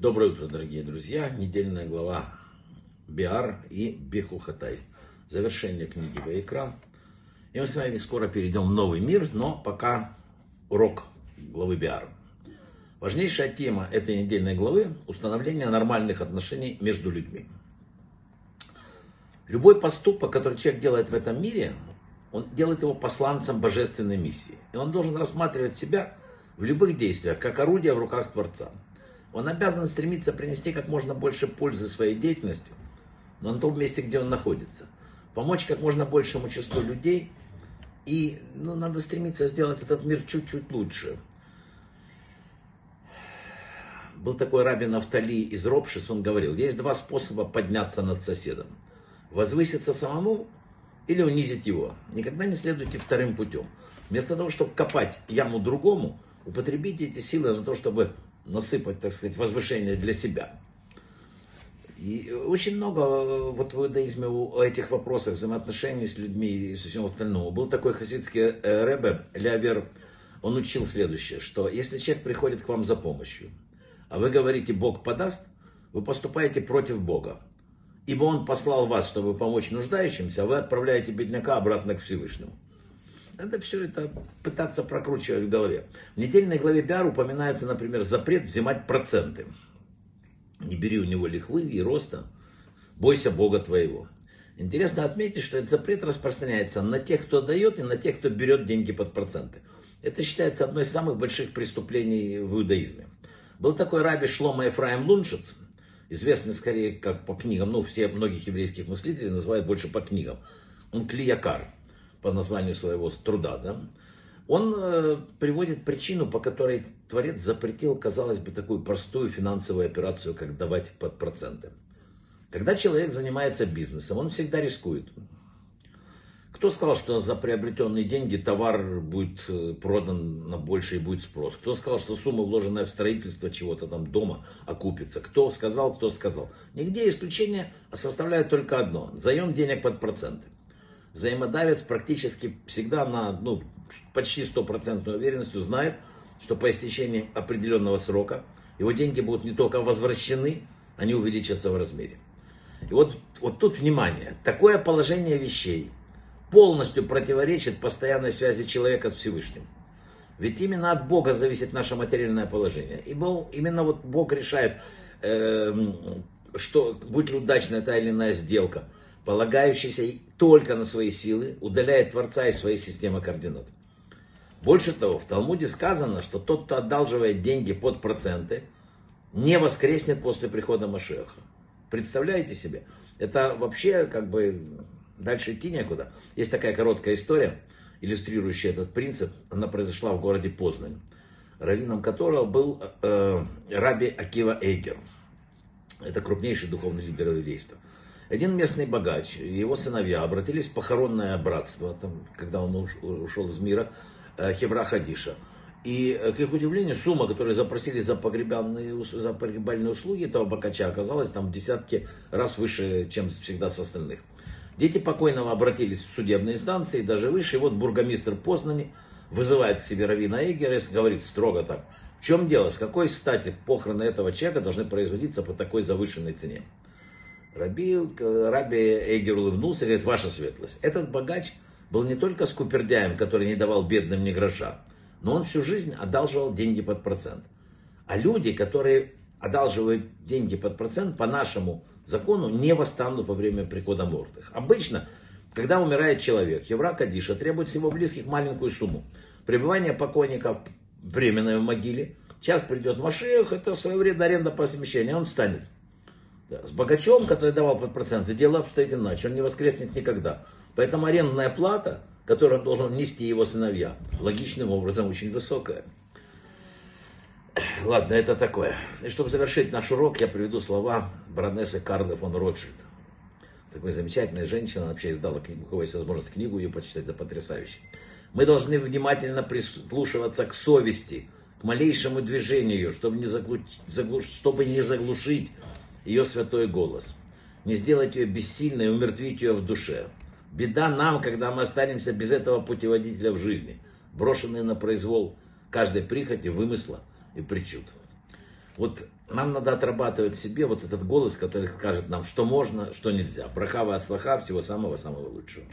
Доброе утро, дорогие друзья. Недельная глава Биар и Бехухатай. Завершение книги Ваикра. И мы с вами скоро перейдем в новый мир, но пока урок главы Биар. Важнейшая тема этой недельной главы – установление нормальных отношений между людьми. Любой поступок, который человек делает в этом мире, он делает его посланцем божественной миссии. И он должен рассматривать себя в любых действиях, как орудие в руках Творца. Он обязан стремиться принести как можно больше пользы своей деятельностью, но на том месте, где он находится. Помочь как можно большему числу людей. И ну, надо стремиться сделать этот мир чуть-чуть лучше. Был такой рабин Автали из Ропшис, он говорил, есть два способа подняться над соседом. Возвыситься самому или унизить его. Никогда не следуйте вторым путем. Вместо того, чтобы копать яму другому, употребите эти силы на то, чтобы насыпать, так сказать, возвышение для себя. И очень много э, вот в иудаизме о этих вопросах взаимоотношений с людьми и со всем остальным. Был такой хасидский э, ребе, Лявер, он учил следующее, что если человек приходит к вам за помощью, а вы говорите, Бог подаст, вы поступаете против Бога. Ибо Он послал вас, чтобы помочь нуждающимся, а вы отправляете бедняка обратно к Всевышнему. Надо все это пытаться прокручивать в голове. В недельной главе Биар упоминается, например, запрет взимать проценты. Не бери у него лихвы и роста, бойся Бога твоего. Интересно отметить, что этот запрет распространяется на тех, кто дает, и на тех, кто берет деньги под проценты. Это считается одной из самых больших преступлений в иудаизме. Был такой раби Шлома Ефраим Луншиц, известный скорее как по книгам, ну все многих еврейских мыслителей называют больше по книгам. Он Клиякар по названию своего труда, да, он э, приводит причину, по которой Творец запретил, казалось бы, такую простую финансовую операцию, как давать под проценты. Когда человек занимается бизнесом, он всегда рискует. Кто сказал, что за приобретенные деньги товар будет э, продан на больше и будет спрос? Кто сказал, что сумма, вложенная в строительство чего-то там дома, окупится? Кто сказал, кто сказал? Нигде исключения составляют только одно. Заем денег под проценты взаимодавец практически всегда на ну, почти стопроцентной уверенностью знает, что по истечении определенного срока его деньги будут не только возвращены, они увеличатся в размере. И вот, вот тут внимание, такое положение вещей полностью противоречит постоянной связи человека с Всевышним. Ведь именно от Бога зависит наше материальное положение. И Бог, именно вот Бог решает, э, что будет ли удачная та или иная сделка – полагающийся только на свои силы, удаляет Творца из своей системы координат. Больше того, в Талмуде сказано, что тот, кто одалживает деньги под проценты, не воскреснет после прихода Машеха. Представляете себе? Это вообще как бы дальше идти некуда. Есть такая короткая история, иллюстрирующая этот принцип. Она произошла в городе Познань, раввином которого был э, Раби Акива Эйгер. Это крупнейший духовный лидер еврейства. Один местный богач и его сыновья обратились в похоронное братство, там, когда он ушел из мира, э, Хевра Хадиша. И, э, к их удивлению, сумма, которую запросили за погребальные, за погребальные услуги этого богача, оказалась там в десятки раз выше, чем всегда с остальных. Дети покойного обратились в судебные инстанции, даже выше. И вот бургомистр Познани вызывает к себе Равина Эгера и говорит строго так. В чем дело? С какой стати похороны этого человека должны производиться по такой завышенной цене? Раби, Раби Эйгер улыбнулся и говорит, ваша светлость, этот богач был не только скупердяем, который не давал бедным ни гроша, но он всю жизнь одалживал деньги под процент. А люди, которые одалживают деньги под процент, по нашему закону не восстанут во время прихода мертвых. Обычно, когда умирает человек, Евра Кадиша требует всего близких маленькую сумму. Пребывание покойника временное в могиле. Сейчас придет Машех, это своевременная аренда по совмещению, он встанет. С богачом, который давал под проценты, дело обстоит иначе. Он не воскреснет никогда. Поэтому арендная плата, которую должен нести его сыновья, логичным образом очень высокая. Ладно, это такое. И чтобы завершить наш урок, я приведу слова Бронессы Карлы фон Ротшильд. Такой замечательная женщина, она вообще издала у кого есть возможность книгу ее почитать, это потрясающе. Мы должны внимательно прислушиваться к совести, к малейшему движению, чтобы не, заглуш... Заглуш... чтобы не заглушить ее святой голос. Не сделать ее бессильной, умертвить ее в душе. Беда нам, когда мы останемся без этого путеводителя в жизни, брошенные на произвол каждой прихоти, вымысла и причуд. Вот нам надо отрабатывать себе вот этот голос, который скажет нам, что можно, что нельзя. Брахава от слаха, всего самого-самого лучшего.